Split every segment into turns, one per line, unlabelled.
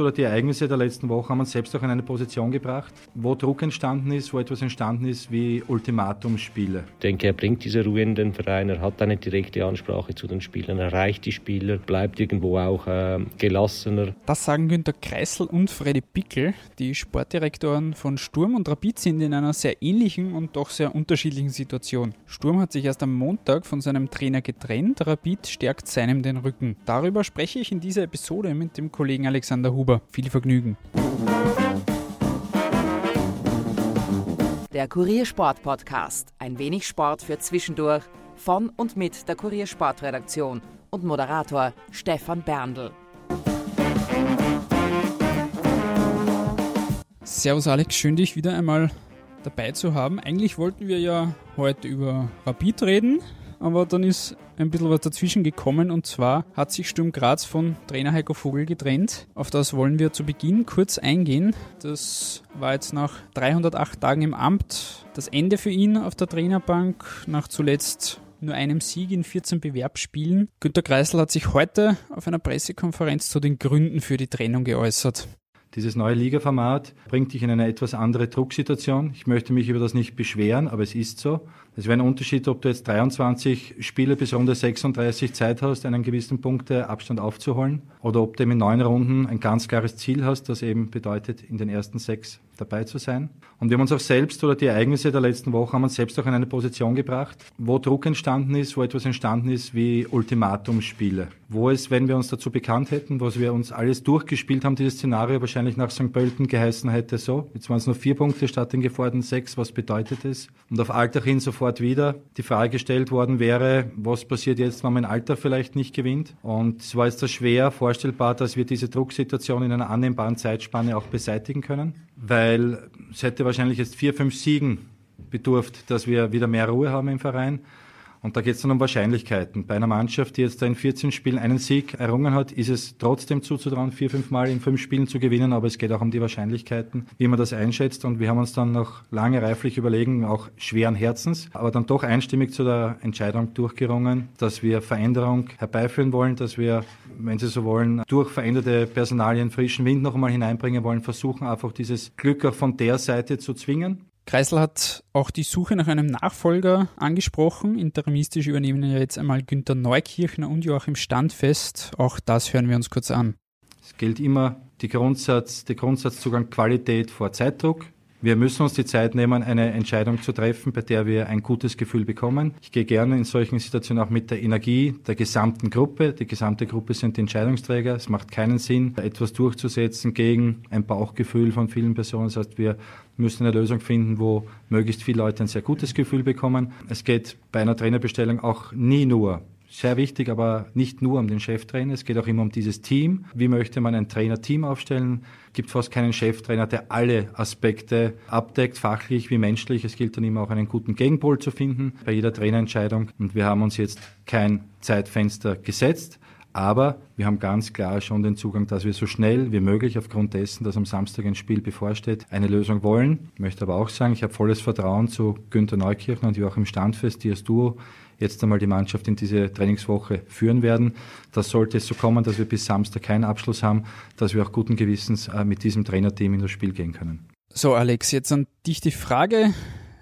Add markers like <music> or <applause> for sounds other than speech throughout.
oder die Ereignisse der letzten Woche haben uns selbst auch in eine Position gebracht, wo Druck entstanden ist, wo etwas entstanden ist wie Ultimatumsspiele.
Ich denke, er bringt diese Ruhe in den Verein, er hat eine direkte Ansprache zu den Spielern, erreicht die Spieler, bleibt irgendwo auch äh, gelassener.
Das sagen Günter Kreisel und Freddy Pickel. Die Sportdirektoren von Sturm und Rapid sind in einer sehr ähnlichen und doch sehr unterschiedlichen Situation. Sturm hat sich erst am Montag von seinem Trainer getrennt, Rapid stärkt seinem den Rücken. Darüber spreche ich in dieser Episode mit dem Kollegen Alexander Huber. Viel Vergnügen.
Der Kuriersport Podcast. Ein wenig Sport für zwischendurch von und mit der Kuriersportredaktion und Moderator Stefan Berndl.
Servus Alex, schön dich wieder einmal dabei zu haben. Eigentlich wollten wir ja heute über Rapid reden, aber dann ist ein bisschen was dazwischen gekommen und zwar hat sich Sturm Graz von Trainer Heiko Vogel getrennt. Auf das wollen wir zu Beginn kurz eingehen. Das war jetzt nach 308 Tagen im Amt das Ende für ihn auf der Trainerbank, nach zuletzt nur einem Sieg in 14 Bewerbsspielen. Günter Kreisel hat sich heute auf einer Pressekonferenz zu den Gründen für die Trennung geäußert.
Dieses neue Ligaformat bringt dich in eine etwas andere Drucksituation. Ich möchte mich über das nicht beschweren, aber es ist so. Es wäre ein Unterschied, ob du jetzt 23 Spiele bis Runde 36 Zeit hast, einen gewissen Punkteabstand aufzuholen, oder ob du in neun Runden ein ganz klares Ziel hast, das eben bedeutet, in den ersten sechs dabei zu sein. Und wir haben uns auch selbst oder die Ereignisse der letzten Woche haben uns selbst auch in eine Position gebracht, wo Druck entstanden ist, wo etwas entstanden ist wie Ultimatumsspiele. Wo es, wenn wir uns dazu bekannt hätten, was wir uns alles durchgespielt haben, dieses Szenario wahrscheinlich nach St. Pölten geheißen hätte, so, jetzt waren es nur vier Punkte statt den geforderten sechs, was bedeutet es? Und auf Alltag hin sofort wieder die Frage gestellt worden wäre, was passiert jetzt, wenn mein Alter vielleicht nicht gewinnt. Und es war jetzt schwer vorstellbar, dass wir diese Drucksituation in einer annehmbaren Zeitspanne auch beseitigen können, weil es hätte wahrscheinlich jetzt vier, fünf Siegen bedurft, dass wir wieder mehr Ruhe haben im Verein. Und da geht es dann um Wahrscheinlichkeiten. Bei einer Mannschaft, die jetzt in 14 Spielen einen Sieg errungen hat, ist es trotzdem zuzutrauen, vier, fünf Mal in fünf Spielen zu gewinnen. Aber es geht auch um die Wahrscheinlichkeiten, wie man das einschätzt. Und wir haben uns dann noch lange reiflich überlegen, auch schweren Herzens, aber dann doch einstimmig zu der Entscheidung durchgerungen, dass wir Veränderung herbeiführen wollen, dass wir, wenn Sie so wollen, durch veränderte Personalien frischen Wind noch einmal hineinbringen wollen, versuchen einfach dieses Glück auch von der Seite zu zwingen.
Kreisel hat auch die Suche nach einem Nachfolger angesprochen. Interimistisch übernehmen ja jetzt einmal Günter Neukirchner und Joachim Standfest. Auch das hören wir uns kurz an.
Es gilt immer die Grundsatz, der Grundsatzzugang Qualität vor Zeitdruck. Wir müssen uns die Zeit nehmen, eine Entscheidung zu treffen, bei der wir ein gutes Gefühl bekommen. Ich gehe gerne in solchen Situationen auch mit der Energie der gesamten Gruppe. Die gesamte Gruppe sind die Entscheidungsträger. Es macht keinen Sinn, etwas durchzusetzen gegen ein Bauchgefühl von vielen Personen. Das heißt, wir müssen eine Lösung finden, wo möglichst viele Leute ein sehr gutes Gefühl bekommen. Es geht bei einer Trainerbestellung auch nie nur sehr wichtig, aber nicht nur um den Cheftrainer. Es geht auch immer um dieses Team. Wie möchte man ein Trainerteam aufstellen? Es gibt fast keinen Cheftrainer, der alle Aspekte abdeckt, fachlich wie menschlich. Es gilt dann immer auch einen guten Gegenpol zu finden bei jeder Trainerentscheidung. Und wir haben uns jetzt kein Zeitfenster gesetzt. Aber wir haben ganz klar schon den Zugang, dass wir so schnell wie möglich aufgrund dessen, dass am Samstag ein Spiel bevorsteht, eine Lösung wollen. Ich möchte aber auch sagen, ich habe volles Vertrauen zu Günter Neukirchen und Joachim Standfest, die als Duo jetzt einmal die Mannschaft in diese Trainingswoche führen werden. Das sollte es so kommen, dass wir bis Samstag keinen Abschluss haben, dass wir auch guten Gewissens äh, mit diesem Trainerteam in das Spiel gehen können.
So, Alex, jetzt an dich die Frage.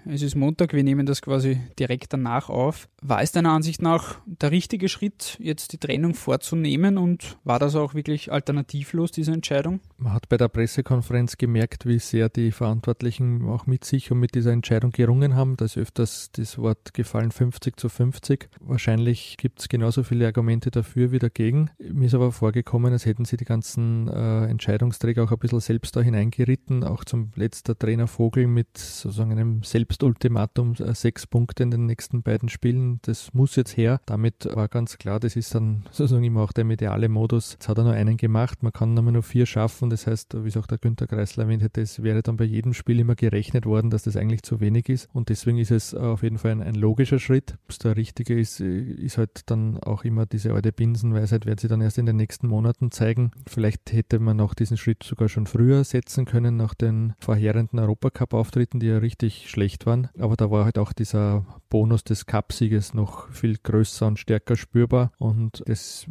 Es ist Montag, wir nehmen das quasi direkt danach auf. War es deiner Ansicht nach der richtige Schritt, jetzt die Trennung vorzunehmen und war das auch wirklich alternativlos, diese Entscheidung?
Man hat bei der Pressekonferenz gemerkt, wie sehr die Verantwortlichen auch mit sich und mit dieser Entscheidung gerungen haben. Da ist öfters das Wort gefallen 50 zu 50. Wahrscheinlich gibt es genauso viele Argumente dafür wie dagegen. Mir ist aber vorgekommen, als hätten sie die ganzen äh, Entscheidungsträger auch ein bisschen selbst da hineingeritten, auch zum letzter Trainer Vogel mit sozusagen einem Selbstultimatum, äh, sechs Punkte in den nächsten beiden Spielen. Das muss jetzt her. Damit war ganz klar, das ist dann <laughs> sozusagen immer auch der mediale Modus. Jetzt hat er nur einen gemacht, man kann nur vier schaffen und das heißt, wie es auch der Günther Kreisler erwähnt hätte, es wäre dann bei jedem Spiel immer gerechnet worden, dass das eigentlich zu wenig ist. Und deswegen ist es auf jeden Fall ein, ein logischer Schritt. Ob es der richtige ist, ist halt dann auch immer diese alte Binsenweisheit, wird sie dann erst in den nächsten Monaten zeigen. Vielleicht hätte man auch diesen Schritt sogar schon früher setzen können, nach den vorherenden Europacup-Auftritten, die ja richtig schlecht waren. Aber da war halt auch dieser Bonus des Cupsieges noch viel größer und stärker spürbar. Und das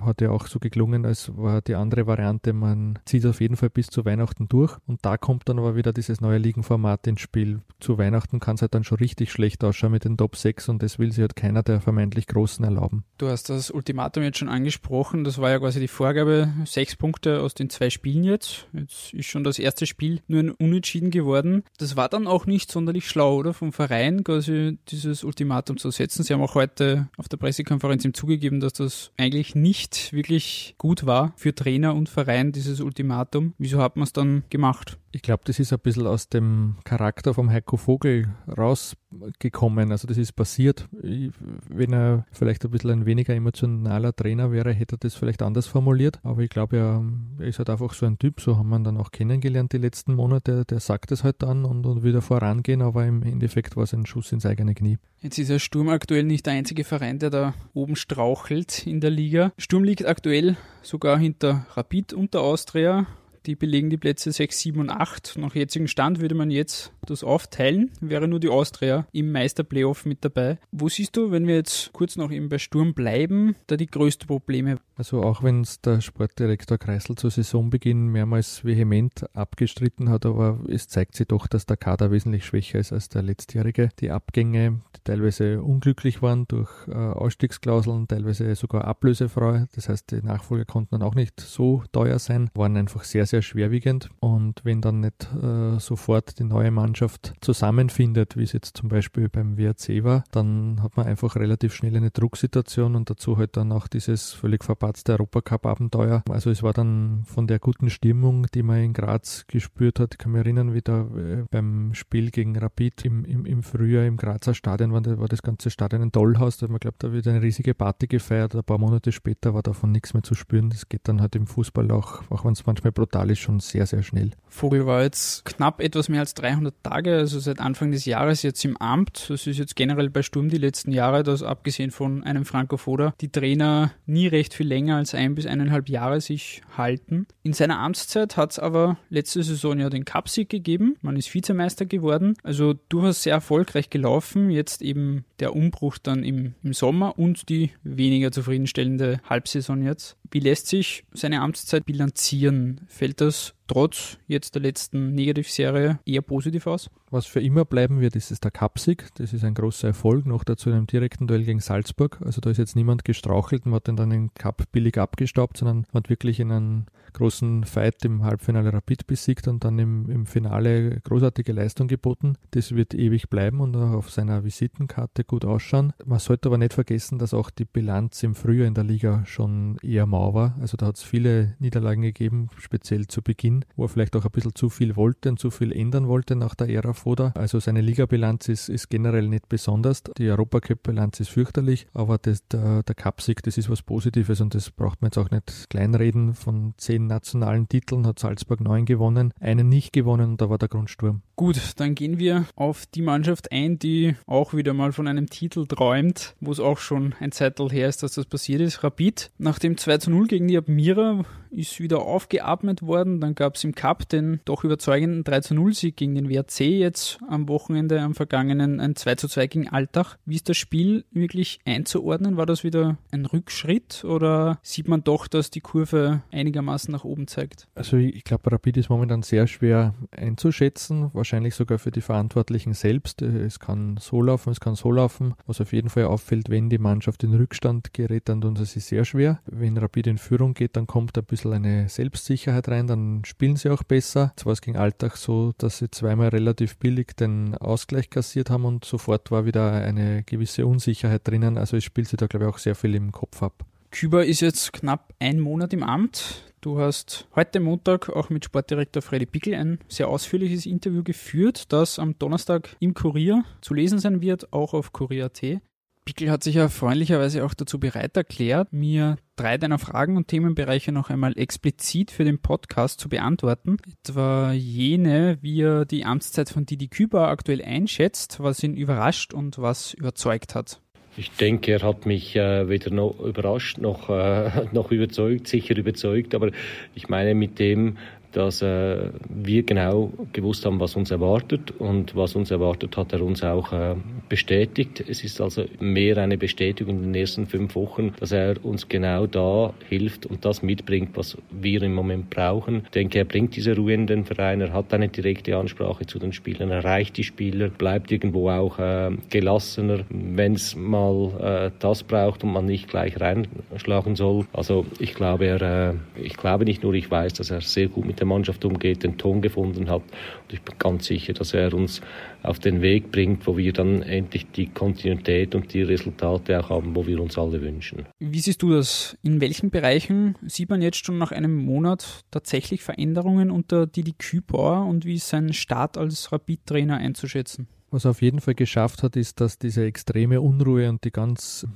hat ja auch so geklungen, als war die andere Variante, man zieht auf jeden Fall bis zu Weihnachten durch. Und da kommt dann aber wieder dieses neue Ligenformat ins Spiel. Zu Weihnachten kann es halt dann schon richtig schlecht ausschauen mit den Top 6 und das will sich halt keiner der vermeintlich Großen erlauben.
Du hast das Ultimatum jetzt schon angesprochen. Das war ja quasi die Vorgabe, sechs Punkte aus den zwei Spielen jetzt. Jetzt ist schon das erste Spiel nur ein Unentschieden geworden. Das war dann auch nicht sonderlich schlau, oder? Vom Verein quasi dieses Ultimatum zu setzen. Sie haben auch heute auf der Pressekonferenz ihm zugegeben, dass das eigentlich nicht wirklich gut war für Trainer und Verein, dieses Ultimatum. Wieso hat man es dann gemacht?
Ich glaube, das ist ein bisschen aus dem Charakter vom Heiko Vogel rausgekommen. Also das ist passiert. Wenn er vielleicht ein bisschen ein weniger emotionaler Trainer wäre, hätte er das vielleicht anders formuliert. Aber ich glaube, er, ist halt einfach so ein Typ, so haben wir ihn dann auch kennengelernt die letzten Monate. Der sagt es halt dann und, und wieder vorangehen, aber im Endeffekt war es ein Schuss ins eigene Knie.
Jetzt ist der Sturm aktuell nicht der einzige Verein, der da oben strauchelt in der Liga. Sturm liegt aktuell sogar hinter Rapid und der Austria die belegen die Plätze 6, 7 und 8. Nach jetzigem Stand würde man jetzt das aufteilen, wäre nur die Austria im Meisterplayoff mit dabei. Wo siehst du, wenn wir jetzt kurz noch eben bei Sturm bleiben, da die größten Probleme?
Also auch wenn es der Sportdirektor Kreisel zu Saisonbeginn mehrmals vehement abgestritten hat, aber es zeigt sich doch, dass der Kader wesentlich schwächer ist als der letztjährige. Die Abgänge, die teilweise unglücklich waren durch äh, Ausstiegsklauseln, teilweise sogar ablösefrei, das heißt die Nachfolger konnten dann auch nicht so teuer sein, waren einfach sehr, sehr sehr schwerwiegend. Und wenn dann nicht äh, sofort die neue Mannschaft zusammenfindet, wie es jetzt zum Beispiel beim WRC war, dann hat man einfach relativ schnell eine Drucksituation und dazu halt dann auch dieses völlig verpatzte Europacup-Abenteuer. Also es war dann von der guten Stimmung, die man in Graz gespürt hat, ich kann mich erinnern, wie da äh, beim Spiel gegen Rapid im, im, im Frühjahr im Grazer Stadion war, war das ganze Stadion ein Tollhaus. Da hat man glaubt, da wird eine riesige Party gefeiert. Ein paar Monate später war davon nichts mehr zu spüren. Das geht dann halt im Fußball auch, auch wenn es manchmal brutal ist schon sehr, sehr schnell.
Vogel war jetzt knapp etwas mehr als 300 Tage, also seit Anfang des Jahres jetzt im Amt. Das ist jetzt generell bei Sturm die letzten Jahre, dass abgesehen von einem Franco Foda die Trainer nie recht viel länger als ein bis eineinhalb Jahre sich halten. In seiner Amtszeit hat es aber letzte Saison ja den Cupsieg gegeben. Man ist Vizemeister geworden, also durchaus sehr erfolgreich gelaufen. Jetzt eben der Umbruch dann im, im Sommer und die weniger zufriedenstellende Halbsaison jetzt. Wie lässt sich seine Amtszeit bilanzieren? Fällt das trotz jetzt der letzten Negativserie eher positiv aus?
Was für immer bleiben wird, ist, ist der Cupsieg. Das ist ein großer Erfolg, noch dazu in einem direkten Duell gegen Salzburg. Also da ist jetzt niemand gestrauchelt und hat dann den Cup billig abgestaubt, sondern hat wirklich in einem großen Fight im Halbfinale Rapid besiegt und dann im, im Finale großartige Leistung geboten. Das wird ewig bleiben und auch auf seiner Visitenkarte gut ausschauen. Man sollte aber nicht vergessen, dass auch die Bilanz im Frühjahr in der Liga schon eher mau war. Also da hat es viele Niederlagen gegeben, speziell zu Beginn, wo er vielleicht auch ein bisschen zu viel wollte und zu viel ändern wollte nach der Ära Foda. Also seine Ligabilanz ist, ist generell nicht besonders. Die Europacup-Bilanz ist fürchterlich, aber das, der, der Cupsieg, das ist was Positives und das braucht man jetzt auch nicht kleinreden. Von zehn nationalen Titeln hat Salzburg neun gewonnen, einen nicht gewonnen und da war der Grundsturm.
Gut, dann gehen wir auf die Mannschaft ein, die auch wieder mal von einem Titel träumt, wo es auch schon ein Zeitl her ist, dass das passiert ist. Rapid. Nach dem 2 zu 0 gegen die Admira ist wieder aufgeatmet worden. Dann gab es im Cup den doch überzeugenden 3 zu 0 Sieg gegen den WRC jetzt am Wochenende, am vergangenen ein 2 zu 2 gegen Altach. Wie ist das Spiel wirklich einzuordnen? War das wieder ein Rückschritt oder sieht man doch, dass die Kurve einigermaßen nach oben zeigt?
Also ich glaube, Rapid ist momentan sehr schwer einzuschätzen, wahrscheinlich sogar für die Verantwortlichen selbst. Es kann so laufen, es kann so laufen. Was auf jeden Fall auffällt, wenn die Mannschaft in Rückstand gerät, dann tun sie sich sehr schwer. Wenn Rapid in Führung geht, dann kommt ein bisschen eine Selbstsicherheit rein, dann spielen sie auch besser. Zwar es ging Alltag so, dass sie zweimal relativ billig den Ausgleich kassiert haben und sofort war wieder eine gewisse Unsicherheit drinnen. Also es spielt sich da, glaube ich, auch sehr viel im Kopf ab.
Küber ist jetzt knapp ein Monat im Amt. Du hast heute Montag auch mit Sportdirektor Freddy Pickel ein sehr ausführliches Interview geführt, das am Donnerstag im Kurier zu lesen sein wird, auch auf Kurier.at. Pickel hat sich ja freundlicherweise auch dazu bereit erklärt, mir drei deiner Fragen und Themenbereiche noch einmal explizit für den Podcast zu beantworten. Etwa jene, wie er die Amtszeit von Didi Küber aktuell einschätzt, was ihn überrascht und was überzeugt hat.
Ich denke, er hat mich äh, weder noch überrascht noch, äh, <laughs> noch überzeugt, sicher überzeugt. Aber ich meine, mit dem, dass äh, wir genau gewusst haben, was uns erwartet und was uns erwartet, hat er uns auch äh, bestätigt. Es ist also mehr eine Bestätigung in den ersten fünf Wochen, dass er uns genau da hilft und das mitbringt, was wir im Moment brauchen. Ich denke, er bringt diese Ruhe in den Verein, er hat eine direkte Ansprache zu den Spielern, erreicht die Spieler, bleibt irgendwo auch äh, gelassener, wenn es mal äh, das braucht und man nicht gleich reinschlagen soll. Also ich glaube, er, äh, ich glaube nicht nur, ich weiß, dass er sehr gut mit dem der Mannschaft umgeht, den Ton gefunden hat. Und ich bin ganz sicher, dass er uns auf den Weg bringt, wo wir dann endlich die Kontinuität und die Resultate auch haben, wo wir uns alle wünschen.
Wie siehst du das? In welchen Bereichen sieht man jetzt schon nach einem Monat tatsächlich Veränderungen unter Didi Kübauer und wie ist sein Start als Rapid-Trainer einzuschätzen?
Was er auf jeden Fall geschafft hat, ist, dass diese extreme Unruhe und die ganz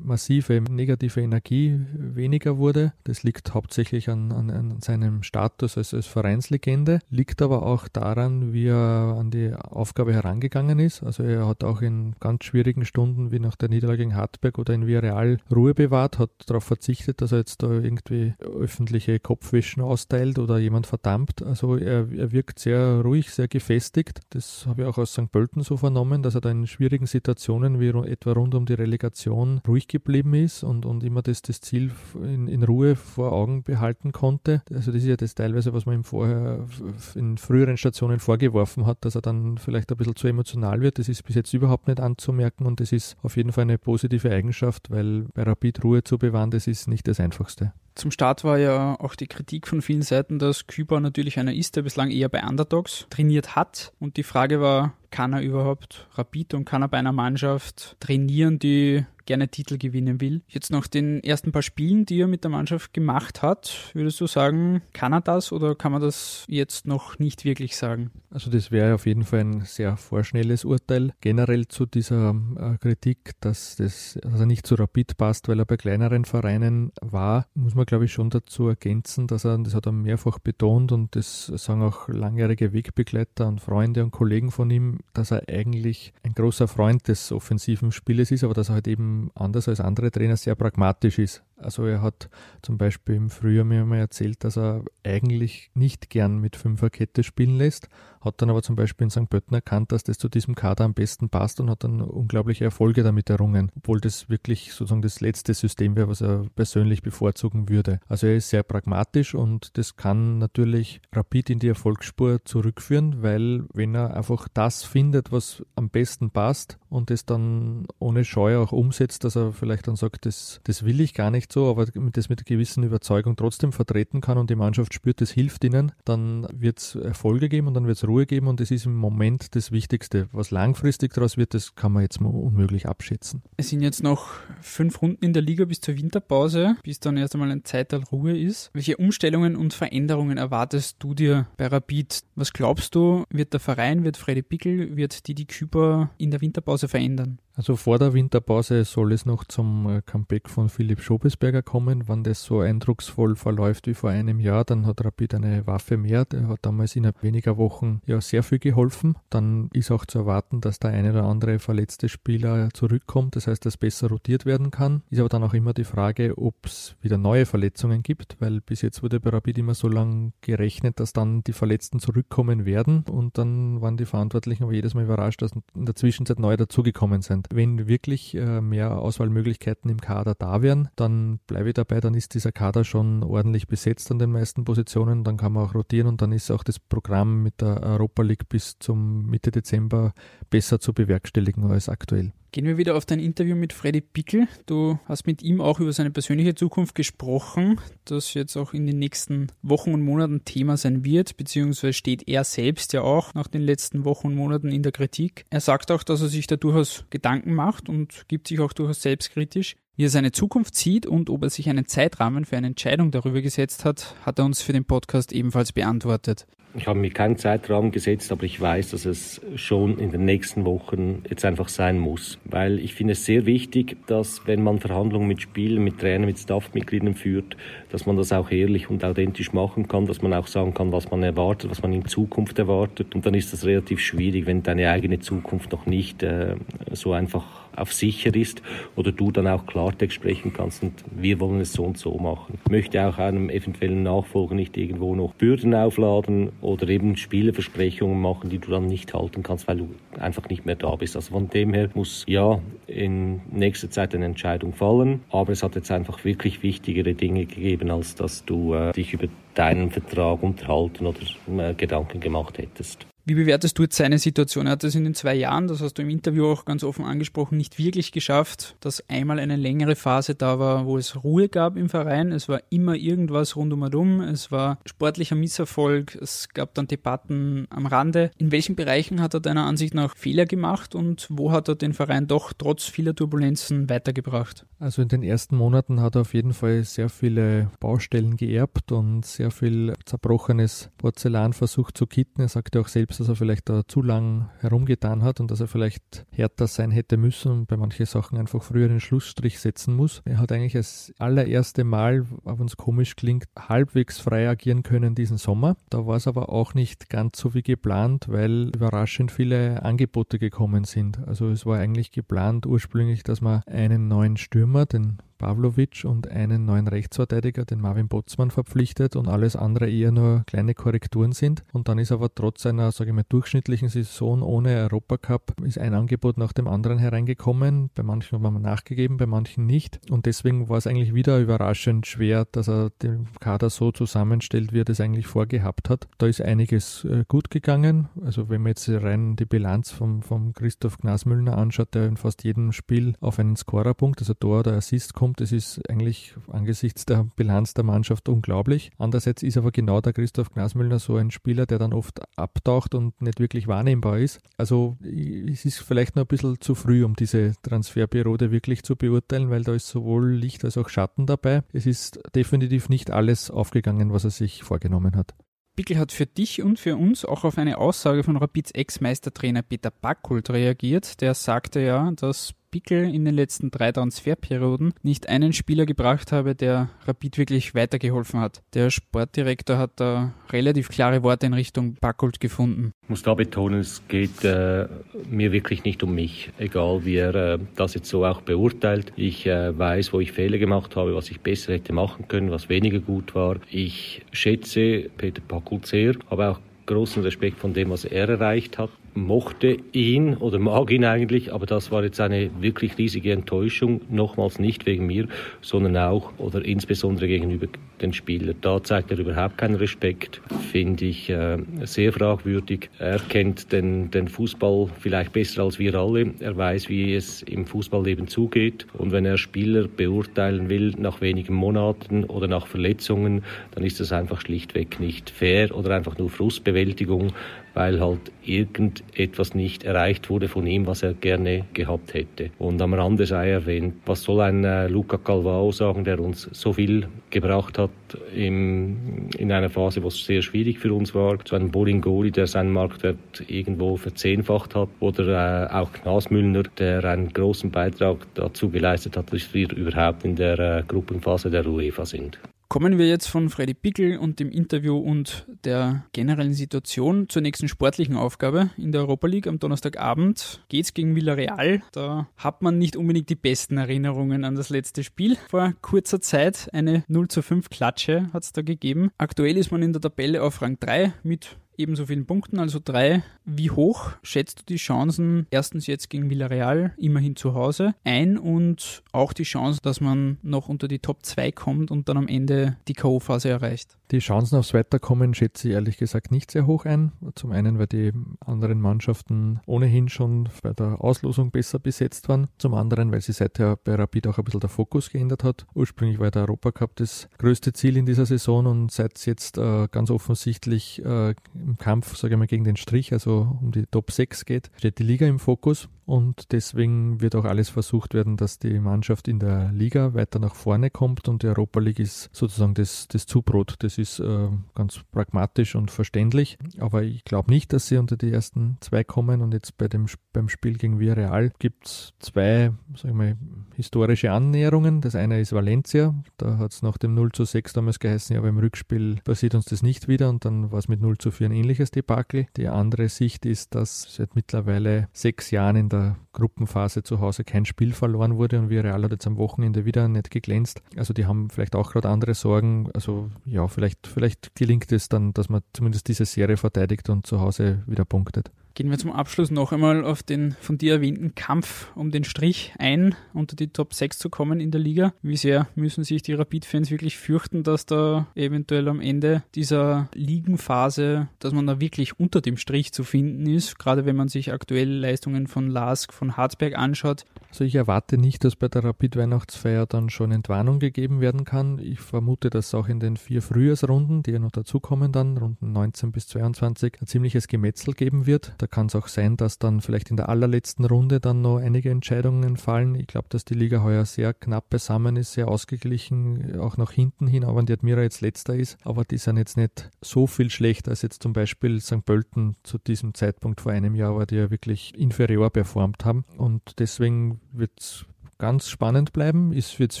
massive negative Energie weniger wurde. Das liegt hauptsächlich an, an, an seinem Status als, als, Vereinslegende, liegt aber auch daran, wie er an die Aufgabe herangegangen ist. Also er hat auch in ganz schwierigen Stunden wie nach der Niederlage gegen Hartberg oder in Villarreal Ruhe bewahrt, hat darauf verzichtet, dass er jetzt da irgendwie öffentliche Kopfwischen austeilt oder jemand verdammt. Also er, er wirkt sehr ruhig, sehr gefestigt. Das habe ich auch aus St. Pölten so vernommen, dass er da in schwierigen Situationen wie etwa rund um die Relegation ruhig geblieben ist und, und immer das, das Ziel in, in Ruhe vor Augen behalten konnte. Also das ist ja das teilweise, was man ihm vorher in früheren Stationen vorgeworfen hat, dass er dann vielleicht ein bisschen zu emotional wird. Das ist bis jetzt überhaupt nicht anzumerken und das ist auf jeden Fall eine positive Eigenschaft, weil bei Rapid Ruhe zu bewahren, das ist nicht das Einfachste.
Zum Start war ja auch die Kritik von vielen Seiten, dass Küber natürlich einer ist, der bislang eher bei Underdogs trainiert hat. Und die Frage war, kann er überhaupt Rapid und kann er bei einer Mannschaft trainieren, die gerne Titel gewinnen will. Jetzt nach den ersten paar Spielen, die er mit der Mannschaft gemacht hat, würdest du sagen, kann er das oder kann man das jetzt noch nicht wirklich sagen?
Also das wäre auf jeden Fall ein sehr vorschnelles Urteil. Generell zu dieser äh, Kritik, dass, das, dass er nicht zu Rapid passt, weil er bei kleineren Vereinen war, muss man glaube ich schon dazu ergänzen, dass er, das hat er mehrfach betont und das sagen auch langjährige Wegbegleiter und Freunde und Kollegen von ihm, dass er eigentlich ein großer Freund des offensiven Spieles ist, aber dass er halt eben anders als andere Trainer sehr pragmatisch ist. Also er hat zum Beispiel im Frühjahr mir mal erzählt, dass er eigentlich nicht gern mit Fünferkette spielen lässt, hat dann aber zum Beispiel in St. Pötten erkannt, dass das zu diesem Kader am besten passt und hat dann unglaubliche Erfolge damit errungen, obwohl das wirklich sozusagen das letzte System wäre, was er persönlich bevorzugen würde. Also er ist sehr pragmatisch und das kann natürlich rapid in die Erfolgsspur zurückführen, weil wenn er einfach das findet, was am besten passt und es dann ohne Scheu auch umsetzt, dass er vielleicht dann sagt, das, das will ich gar nicht so, aber das mit einer gewissen Überzeugung trotzdem vertreten kann und die Mannschaft spürt, das hilft ihnen, dann wird es Erfolge geben und dann wird es Ruhe geben und das ist im Moment das Wichtigste. Was langfristig daraus wird, das kann man jetzt mal unmöglich abschätzen.
Es sind jetzt noch fünf Runden in der Liga bis zur Winterpause, bis dann erst einmal ein Zeitalter Ruhe ist. Welche Umstellungen und Veränderungen erwartest du dir bei Rapid? Was glaubst du, wird der Verein, wird Freddy Pickel, wird Didi Küper in der Winterpause verändern?
Also vor der Winterpause soll es noch zum äh, Comeback von Philipp Schobesberger kommen. Wenn das so eindrucksvoll verläuft wie vor einem Jahr, dann hat Rapid eine Waffe mehr. Der hat damals innerhalb weniger Wochen ja sehr viel geholfen. Dann ist auch zu erwarten, dass der eine oder andere verletzte Spieler zurückkommt. Das heißt, dass besser rotiert werden kann. Ist aber dann auch immer die Frage, ob es wieder neue Verletzungen gibt, weil bis jetzt wurde bei Rapid immer so lange gerechnet, dass dann die Verletzten zurückkommen werden. Und dann waren die Verantwortlichen aber jedes Mal überrascht, dass in der Zwischenzeit neue dazugekommen sind sind. Wenn wirklich äh, mehr Auswahlmöglichkeiten im Kader da wären, dann bleibe ich dabei, dann ist dieser Kader schon ordentlich besetzt an den meisten Positionen, dann kann man auch rotieren und dann ist auch das Programm mit der Europa League bis zum Mitte Dezember besser zu bewerkstelligen als aktuell.
Gehen wir wieder auf dein Interview mit Freddy Pickel. Du hast mit ihm auch über seine persönliche Zukunft gesprochen, das jetzt auch in den nächsten Wochen und Monaten Thema sein wird, beziehungsweise steht er selbst ja auch nach den letzten Wochen und Monaten in der Kritik. Er sagt auch, dass er sich da durchaus Gedanken macht und gibt sich auch durchaus selbstkritisch. Wie er seine Zukunft sieht und ob er sich einen Zeitrahmen für eine Entscheidung darüber gesetzt hat, hat er uns für den Podcast ebenfalls beantwortet.
Ich habe mir keinen Zeitrahmen gesetzt, aber ich weiß, dass es schon in den nächsten Wochen jetzt einfach sein muss. Weil ich finde es sehr wichtig, dass wenn man Verhandlungen mit Spielern, mit Trainern, mit Staffmitgliedern führt, dass man das auch ehrlich und authentisch machen kann, dass man auch sagen kann, was man erwartet, was man in Zukunft erwartet. Und dann ist das relativ schwierig, wenn deine eigene Zukunft noch nicht äh, so einfach auf sicher ist oder du dann auch Klartext sprechen kannst und wir wollen es so und so machen. Ich möchte auch einem eventuellen Nachfolger nicht irgendwo noch Bürden aufladen oder eben Spieleversprechungen machen, die du dann nicht halten kannst, weil du einfach nicht mehr da bist. Also von dem her muss ja in nächster Zeit eine Entscheidung fallen, aber es hat jetzt einfach wirklich wichtigere Dinge gegeben, als dass du äh, dich über deinen Vertrag unterhalten oder äh, Gedanken gemacht hättest.
Wie bewertest du jetzt seine Situation? Er hat es in den zwei Jahren, das hast du im Interview auch ganz offen angesprochen, nicht wirklich geschafft, dass einmal eine längere Phase da war, wo es Ruhe gab im Verein. Es war immer irgendwas rund um und um. Es war sportlicher Misserfolg. Es gab dann Debatten am Rande. In welchen Bereichen hat er deiner Ansicht nach Fehler gemacht und wo hat er den Verein doch trotz vieler Turbulenzen weitergebracht?
Also in den ersten Monaten hat er auf jeden Fall sehr viele Baustellen geerbt und sehr viel zerbrochenes Porzellan versucht zu kitten. Er sagte auch selbst, dass er vielleicht da zu lang herumgetan hat und dass er vielleicht härter sein hätte müssen und bei manchen Sachen einfach früher den Schlussstrich setzen muss. Er hat eigentlich das allererste Mal, auch wenn es komisch klingt, halbwegs frei agieren können diesen Sommer. Da war es aber auch nicht ganz so wie geplant, weil überraschend viele Angebote gekommen sind. Also es war eigentlich geplant ursprünglich, dass man einen neuen Stürmer, den Pavlovic und einen neuen Rechtsverteidiger, den Marvin Botzmann, verpflichtet und alles andere eher nur kleine Korrekturen sind. Und dann ist aber trotz einer, sage ich mal, durchschnittlichen Saison ohne Europacup ist ein Angebot nach dem anderen hereingekommen. Bei manchen hat man nachgegeben, bei manchen nicht. Und deswegen war es eigentlich wieder überraschend schwer, dass er den Kader so zusammenstellt, wie er das eigentlich vorgehabt hat. Da ist einiges äh, gut gegangen. Also wenn man jetzt rein die Bilanz vom, vom Christoph Gnasmüllner anschaut, der in fast jedem Spiel auf einen Scorerpunkt, also Tor oder Assist kommt, das ist eigentlich angesichts der Bilanz der Mannschaft unglaublich. Andererseits ist aber genau der Christoph Gnasmüllner so ein Spieler, der dann oft abtaucht und nicht wirklich wahrnehmbar ist. Also es ist vielleicht noch ein bisschen zu früh, um diese Transferperiode wirklich zu beurteilen, weil da ist sowohl Licht als auch Schatten dabei. Es ist definitiv nicht alles aufgegangen, was er sich vorgenommen hat.
Pickel hat für dich und für uns auch auf eine Aussage von Rapids Ex-Meistertrainer Peter Backult reagiert. Der sagte ja, dass Pickel in den letzten drei Transferperioden nicht einen Spieler gebracht habe, der Rapid wirklich weitergeholfen hat. Der Sportdirektor hat da relativ klare Worte in Richtung Backult gefunden.
Ich muss da betonen, es geht äh, mir wirklich nicht um mich, egal wie er äh, das jetzt so auch beurteilt. Ich äh, weiß, wo ich Fehler gemacht habe, was ich besser hätte machen können, was weniger gut war. Ich schätze Peter Backult sehr, aber auch großen Respekt von dem, was er erreicht hat mochte ihn oder mag ihn eigentlich, aber das war jetzt eine wirklich riesige Enttäuschung. Nochmals nicht wegen mir, sondern auch oder insbesondere gegenüber den Spielern. Da zeigt er überhaupt keinen Respekt, finde ich äh, sehr fragwürdig. Er kennt den, den Fußball vielleicht besser als wir alle. Er weiß, wie es im Fußballleben zugeht. Und wenn er Spieler beurteilen will nach wenigen Monaten oder nach Verletzungen, dann ist das einfach schlichtweg nicht fair oder einfach nur Frustbewältigung weil halt irgendetwas nicht erreicht wurde von ihm, was er gerne gehabt hätte. Und am Rande sei erwähnt, was soll ein äh, Luca Calvao sagen, der uns so viel gebracht hat im, in einer Phase, wo es sehr schwierig für uns war. So ein Bolingoli, der seinen Marktwert irgendwo verzehnfacht hat. Oder äh, auch Knasmüllner, der einen großen Beitrag dazu geleistet hat, dass wir überhaupt in der äh, Gruppenphase der UEFA sind.
Kommen wir jetzt von Freddy Pickel und dem Interview und der generellen Situation zur nächsten sportlichen Aufgabe in der Europa League am Donnerstagabend. Geht's gegen Villarreal. Da hat man nicht unbedingt die besten Erinnerungen an das letzte Spiel. Vor kurzer Zeit eine 0 zu 5 Klatsche hat es da gegeben. Aktuell ist man in der Tabelle auf Rang 3 mit ebenso vielen Punkten, also drei. Wie hoch schätzt du die Chancen, erstens jetzt gegen Villarreal, immerhin zu Hause, ein und auch die Chance, dass man noch unter die Top 2 kommt und dann am Ende die K.O.-Phase erreicht?
Die Chancen aufs Weiterkommen schätze ich ehrlich gesagt nicht sehr hoch ein. Zum einen, weil die anderen Mannschaften ohnehin schon bei der Auslosung besser besetzt waren. Zum anderen, weil sie seither bei Rapid auch ein bisschen der Fokus geändert hat. Ursprünglich war der Europacup das größte Ziel in dieser Saison und seit es jetzt äh, ganz offensichtlich äh, im Kampf, sage ich mal, gegen den Strich, also um die Top 6 geht, steht die Liga im Fokus und deswegen wird auch alles versucht werden, dass die Mannschaft in der Liga weiter nach vorne kommt und die Europa League ist sozusagen das, das Zubrot. Das ist äh, ganz pragmatisch und verständlich, aber ich glaube nicht, dass sie unter die ersten zwei kommen und jetzt bei dem, beim Spiel gegen Villarreal gibt es zwei, sag ich mal, historische Annäherungen. Das eine ist Valencia, da hat es nach dem 0 zu 6 damals geheißen, ja, aber im Rückspiel passiert uns das nicht wieder und dann war es mit 0 zu 4 ein ähnliches Debakel. Die andere Sicht ist, dass seit mittlerweile sechs Jahren in der Gruppenphase zu Hause kein Spiel verloren wurde und Real hat jetzt am Wochenende wieder nicht geglänzt. Also die haben vielleicht auch gerade andere Sorgen. Also ja, vielleicht, vielleicht gelingt es dann, dass man zumindest diese Serie verteidigt und zu Hause wieder punktet.
Gehen wir zum Abschluss noch einmal auf den von dir erwähnten Kampf um den Strich ein, unter die Top 6 zu kommen in der Liga. Wie sehr müssen sich die Rapid-Fans wirklich fürchten, dass da eventuell am Ende dieser Ligenphase, dass man da wirklich unter dem Strich zu finden ist, gerade wenn man sich aktuell Leistungen von Lask, von Harzberg anschaut?
Also ich erwarte nicht, dass bei der Rapid-Weihnachtsfeier dann schon Entwarnung gegeben werden kann. Ich vermute, dass auch in den vier Frühjahrsrunden, die ja noch dazukommen dann, Runden 19 bis 22, ein ziemliches Gemetzel geben wird. Da kann es auch sein, dass dann vielleicht in der allerletzten Runde dann noch einige Entscheidungen fallen. Ich glaube, dass die Liga heuer sehr knapp beisammen ist, sehr ausgeglichen, auch nach hinten hin, auch wenn die Admira jetzt letzter ist. Aber die sind jetzt nicht so viel schlechter als jetzt zum Beispiel St. Pölten zu diesem Zeitpunkt vor einem Jahr, weil die ja wirklich inferior performt haben. Und deswegen wird es ganz spannend bleiben, ist jetzt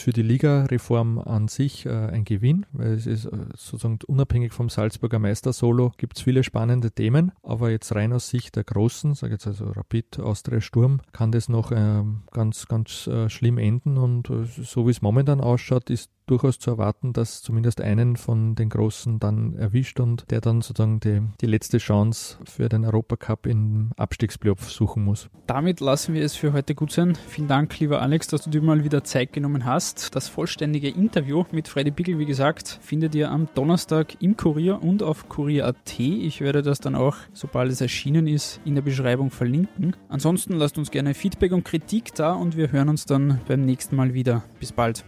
für die Liga-Reform an sich äh, ein Gewinn, weil es ist äh, sozusagen unabhängig vom Salzburger Meister-Solo gibt es viele spannende Themen, aber jetzt rein aus Sicht der Großen, sage jetzt also Rapid, Austria, Sturm, kann das noch äh, ganz, ganz äh, schlimm enden und äh, so wie es momentan ausschaut, ist durchaus zu erwarten, dass zumindest einen von den Großen dann erwischt und der dann sozusagen die, die letzte Chance für den Europacup im Abstiegsplayoff suchen muss.
Damit lassen wir es für heute gut sein. Vielen Dank, lieber Alex, dass du dir mal wieder Zeit genommen hast. Das vollständige Interview mit Freddy Bickel, wie gesagt, findet ihr am Donnerstag im Kurier und auf kurier.at. Ich werde das dann auch, sobald es erschienen ist, in der Beschreibung verlinken. Ansonsten lasst uns gerne Feedback und Kritik da und wir hören uns dann beim nächsten Mal wieder. Bis bald.